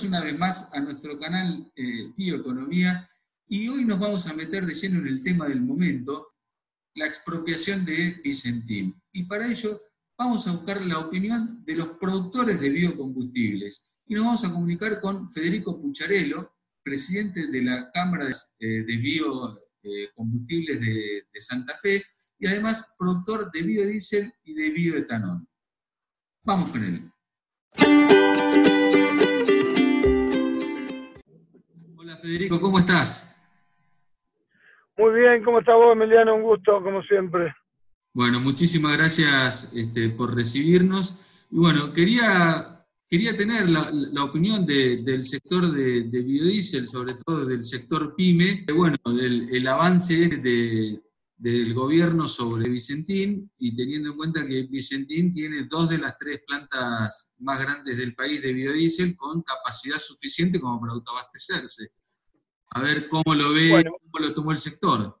Bienvenidos una vez más a nuestro canal eh, Bioeconomía y hoy nos vamos a meter de lleno en el tema del momento, la expropiación de Vicentín. Y para ello vamos a buscar la opinión de los productores de biocombustibles y nos vamos a comunicar con Federico Pucharello, presidente de la Cámara de eh, Biocombustibles de, de Santa Fe y además productor de biodiesel y de bioetanol. Vamos con él. Hola Federico, ¿cómo estás? Muy bien, ¿cómo estás vos, Emiliano? Un gusto, como siempre. Bueno, muchísimas gracias este, por recibirnos. Y bueno, quería, quería tener la, opinión del sector de, biodiesel, sobre todo del sector PYME, bueno, el, el avance de, del gobierno sobre Vicentín y teniendo en cuenta que Vicentín tiene dos de las tres plantas más grandes del país de biodiesel con capacidad suficiente como para autoabastecerse. A ver cómo lo ve, cómo lo tomó el sector.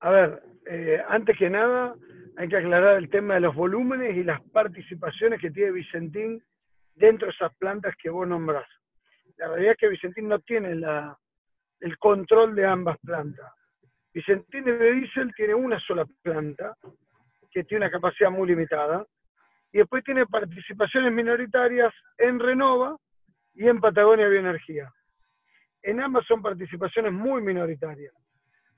A ver, eh, antes que nada hay que aclarar el tema de los volúmenes y las participaciones que tiene Vicentín dentro de esas plantas que vos nombrás. La realidad es que Vicentín no tiene la, el control de ambas plantas. Vicentín de Diesel tiene una sola planta, que tiene una capacidad muy limitada, y después tiene participaciones minoritarias en Renova y en Patagonia Bioenergía. En ambas son participaciones muy minoritarias.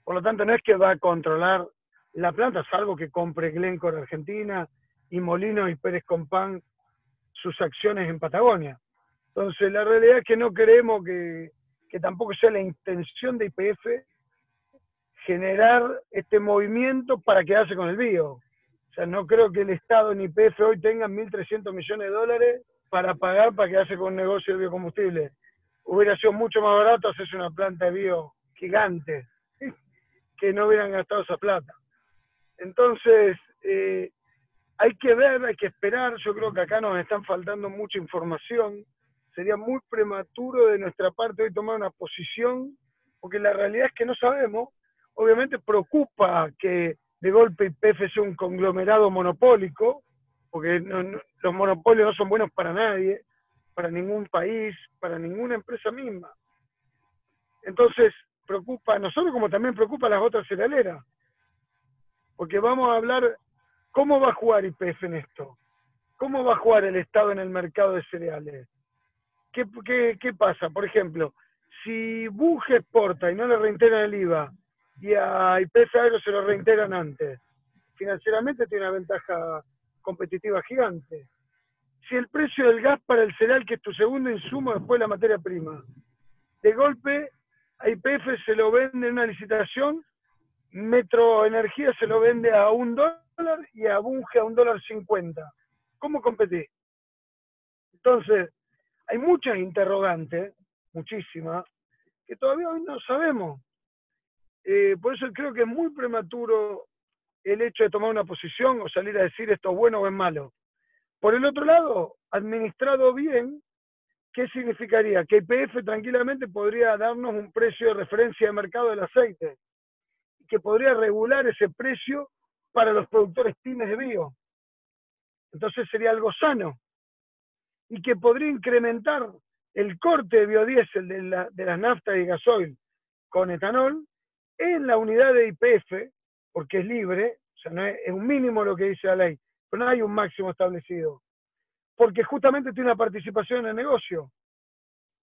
Por lo tanto, no es que va a controlar la planta, salvo que compre Glencore Argentina y Molino y Pérez Compán sus acciones en Patagonia. Entonces, la realidad es que no creemos que, que tampoco sea la intención de IPF generar este movimiento para quedarse con el bio. O sea, no creo que el Estado ni PF hoy tengan 1.300 millones de dólares para pagar para quedarse con un negocio de biocombustible. Hubiera sido mucho más barato hacerse una planta de bio gigante, que no hubieran gastado esa plata. Entonces, eh, hay que ver, hay que esperar. Yo creo que acá nos están faltando mucha información. Sería muy prematuro de nuestra parte hoy tomar una posición, porque la realidad es que no sabemos obviamente preocupa que de golpe IPF sea un conglomerado monopólico, porque los monopolios no son buenos para nadie, para ningún país, para ninguna empresa misma. Entonces, preocupa a nosotros como también preocupa a las otras cerealeras, porque vamos a hablar cómo va a jugar IPF en esto, cómo va a jugar el Estado en el mercado de cereales. ¿Qué, pasa? Por ejemplo, si Bunge exporta y no le reintegran el IVA, y a IPF Agro se lo reintegran antes. Financieramente tiene una ventaja competitiva gigante. Si el precio del gas para el cereal, que es tu segundo insumo después de la materia prima, de golpe a IPF se lo vende en una licitación, Metro Energía se lo vende a un dólar y a Bunge a un dólar cincuenta. ¿Cómo competís? Entonces, hay muchas interrogantes, muchísimas, que todavía hoy no sabemos. Eh, por eso creo que es muy prematuro el hecho de tomar una posición o salir a decir esto es bueno o es malo. Por el otro lado, administrado bien, ¿qué significaría? Que IPF tranquilamente podría darnos un precio de referencia de mercado del aceite, que podría regular ese precio para los productores pymes de bio. Entonces sería algo sano. Y que podría incrementar el corte de biodiesel de, la, de las naftas y gasoil con etanol en la unidad de IPF, porque es libre, o sea, no es, un mínimo lo que dice la ley, pero no hay un máximo establecido, porque justamente tiene una participación en el negocio.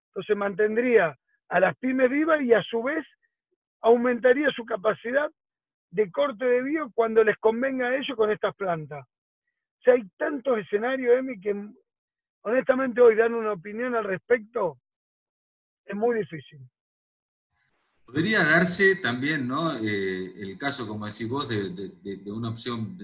Entonces mantendría a las pymes vivas y a su vez aumentaría su capacidad de corte de bio cuando les convenga a ellos con estas plantas. O sea, hay tantos escenarios, Emi, que honestamente hoy dar una opinión al respecto es muy difícil. Podría darse también, ¿no? Eh, el caso, como decís vos, de, una opción,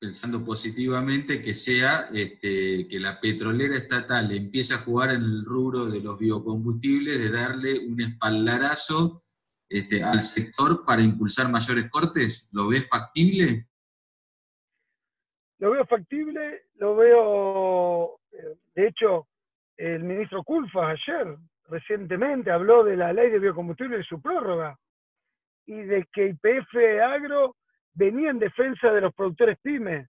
pensando positivamente, que sea este, que la petrolera estatal empiece a jugar en el rubro de los biocombustibles, de darle un espaldarazo este, al sector para impulsar mayores cortes. ¿Lo ves factible? Lo veo factible, lo veo, eh, de hecho, el ministro Culfas ayer recientemente habló de la ley de biocombustible y su prórroga, y de que IPF Agro venía en defensa de los productores pymes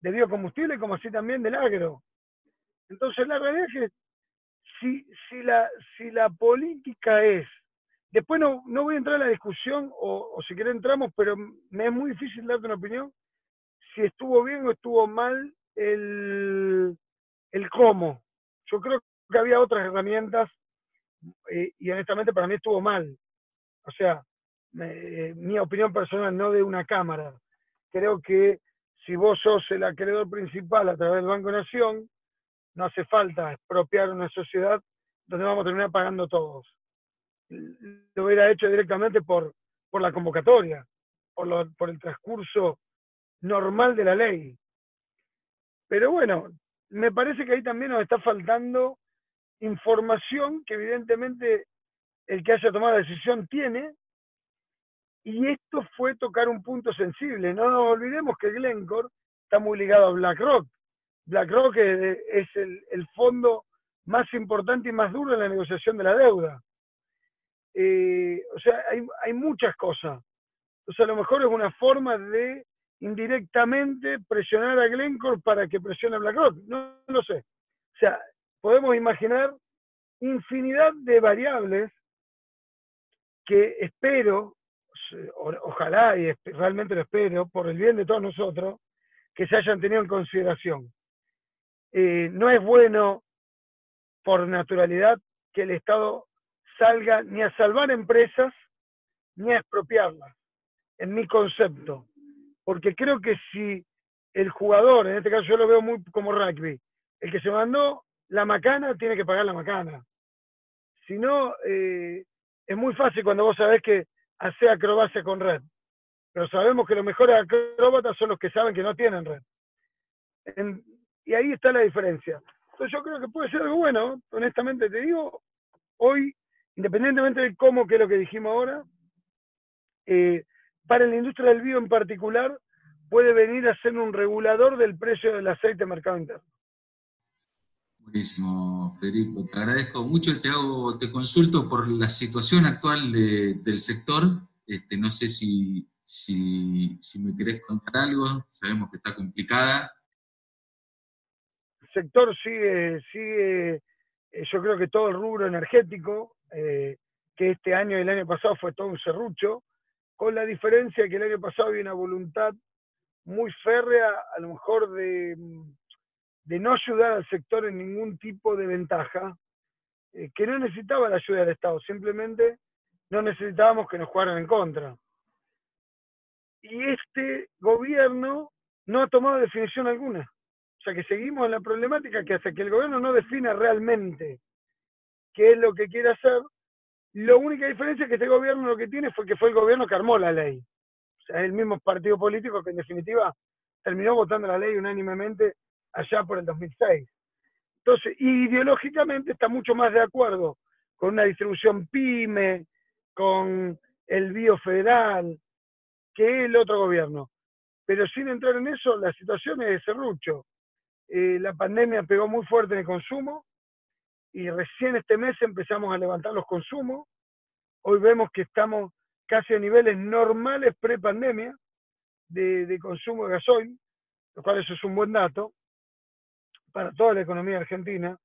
de biocombustible, como así también del agro. Entonces la realidad es que si, si, la, si la política es, después no, no voy a entrar en la discusión, o, o si querés entramos, pero me es muy difícil darte una opinión, si estuvo bien o estuvo mal el, el cómo. Yo creo que había otras herramientas eh, y honestamente para mí estuvo mal. O sea, mi opinión personal, no de una cámara. Creo que si vos sos el acreedor principal a través del Banco Nación, no hace falta expropiar una sociedad donde vamos a terminar pagando todos. Lo hubiera hecho directamente por, por la convocatoria, por, por el transcurso normal de la ley. Pero bueno, me parece que ahí también nos está faltando información que evidentemente el que haya tomado la decisión tiene, y esto fue tocar un punto sensible. No nos olvidemos que Glencore está muy ligado a BlackRock. BlackRock es, el, fondo más importante y más duro en la negociación de la deuda. Eh, o sea, hay, hay muchas cosas. Entonces, a lo mejor es una forma de indirectamente presionar a Glencore para que presione a BlackRock. No, no lo sé. O sea, podemos imaginar infinidad de variables que espero, ojalá y realmente lo espero, por el bien de todos nosotros, que se hayan tenido en consideración. Eh, no es bueno, por naturalidad, que el Estado salga ni a salvar empresas ni a expropiarlas, en mi concepto. Porque creo que si el jugador, en este caso yo lo veo muy como rugby, el que se mandó la macana tiene que pagar la macana. Si no, eh, es muy fácil cuando vos sabés que hace acrobacia con red. Pero sabemos que los mejores acróbatas son los que saben que no tienen red. y ahí está la diferencia. Entonces yo creo que puede ser algo bueno, honestamente te digo, hoy, independientemente de cómo, que es lo que dijimos ahora, eh, para la industria del bio en particular, puede venir a ser un regulador del precio del aceite en mercado interno. Buenísimo, Federico. Te agradezco mucho. Te hago, te consulto por la situación actual del sector. Este, no sé si, me querés contar algo. Sabemos que está complicada. El sector sigue, sigue eh, yo creo que todo el rubro energético, eh, que este año y el año pasado fue todo un serrucho, con la diferencia que el año pasado había una voluntad muy férrea, a lo mejor de de no ayudar al sector en ningún tipo de ventaja, eh, que no necesitaba la ayuda del Estado, simplemente no necesitábamos que nos jugaran en contra. Y este gobierno no ha tomado definición alguna. O sea que seguimos en la problemática que hasta que el gobierno no defina realmente qué es lo que quiere hacer, la única diferencia es que este gobierno lo que tiene fue que fue el gobierno que armó la ley. O sea, es el mismo partido político que en definitiva terminó votando la ley unánimemente allá por el 2006. Entonces, ideológicamente está mucho más de acuerdo con una distribución pyme, con el bio federal, que el otro gobierno. Pero sin entrar en eso, la situación es de serrucho. Eh, la pandemia pegó muy fuerte en el consumo y recién este mes empezamos a levantar los consumos. Hoy vemos que estamos casi a niveles normales pre-pandemia de, de, consumo de gasoil, lo cual eso es un buen dato para toda la economía argentina,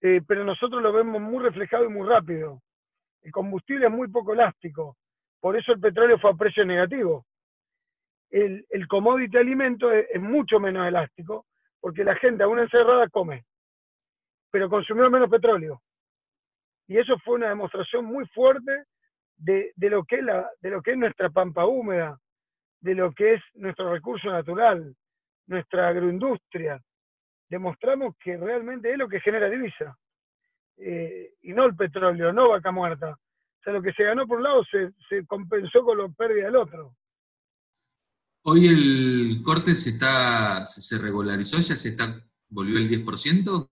eh, pero nosotros lo vemos muy reflejado y muy rápido. El combustible es muy poco elástico, por eso el petróleo fue a precio negativo. El, el commodity alimento es, mucho menos elástico, porque la gente a una encerrada come, pero consumió menos petróleo. Y eso fue una demostración muy fuerte de, de, lo que es la, de lo que es nuestra pampa húmeda, de lo que es nuestro recurso natural, nuestra agroindustria, demostramos que realmente es lo que genera divisa, eh, y no el petróleo, no vaca muerta. O sea, lo que se ganó por un lado se, se compensó con lo pérdida del otro. Hoy el corte se está se regularizó, ya se está volvió el 10%.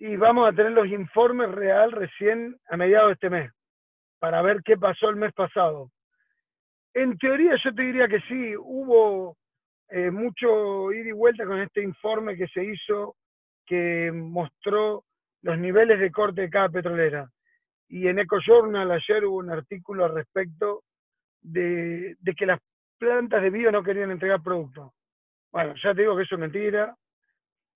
Y vamos a tener los informes real recién a mediados de este mes, para ver qué pasó el mes pasado. En teoría yo te diría que sí, hubo eh, mucho ida y vuelta con este informe que se hizo que mostró los niveles de corte de cada petrolera. Y en EcoJournal ayer hubo un artículo al respecto de, que las plantas de bio no querían entregar productos. Bueno, ya te digo que eso es mentira,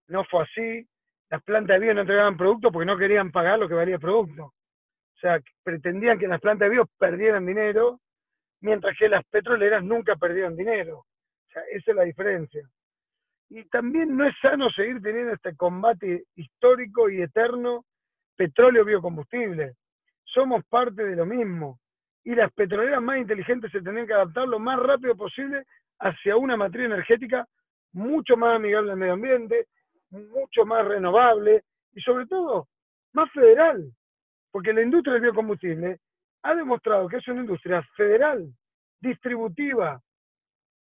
no fue así. las plantas de bio no entregaban producto porque no querían pagar lo que valía el producto. O sea, pretendían que las plantas de bio perdieran dinero, mientras que las petroleras nunca perdieron dinero. Sea, esa es la diferencia. Y también no es sano seguir teniendo este combate histórico y eterno petróleo-biocombustible. Somos parte de lo mismo. Y las petroleras más inteligentes se tendrían que adaptar lo más rápido posible hacia una matriz energética mucho más amigable al medio ambiente, mucho más renovable y sobre todo más federal. Porque la industria del biocombustible ha demostrado que es una industria federal, distributiva,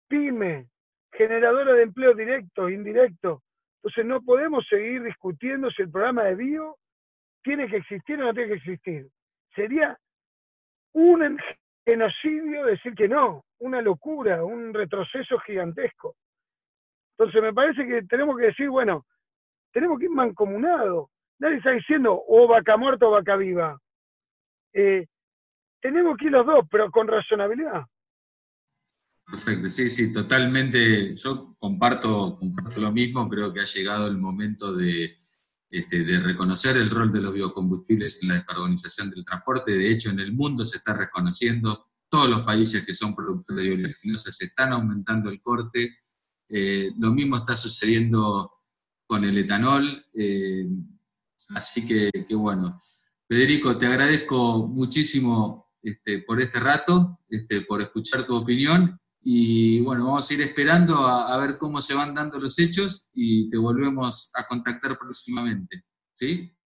pyme, generadora de empleo directo, indirecto. Entonces no podemos seguir discutiendo si el programa de bio tiene que existir o no tiene que existir. Sería un genocidio decir que no, una locura, un retroceso gigantesco. Entonces me parece que tenemos que decir, bueno, tenemos que ir mancomunados. Nadie está diciendo o vaca muerta o vaca viva. Eh, tenemos que ir los dos, pero con razonabilidad. Perfecto, sí, sí, totalmente. Yo comparto, comparto lo mismo, creo que ha llegado el momento de, este, de reconocer el rol de los biocombustibles en la descarbonización del transporte. De hecho, en el mundo se está reconociendo, todos los países que son productores de oleaginosas están aumentando el corte. Eh, lo mismo está sucediendo con el etanol. Eh, así que, bueno, Federico, te agradezco muchísimo este, por este rato, este, por escuchar tu opinión y bueno, vamos a ir esperando a, ver cómo se van dando los hechos y te volvemos a contactar próximamente. ¿Sí?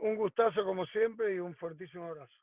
un gustazo como siempre y un fuertísimo abrazo.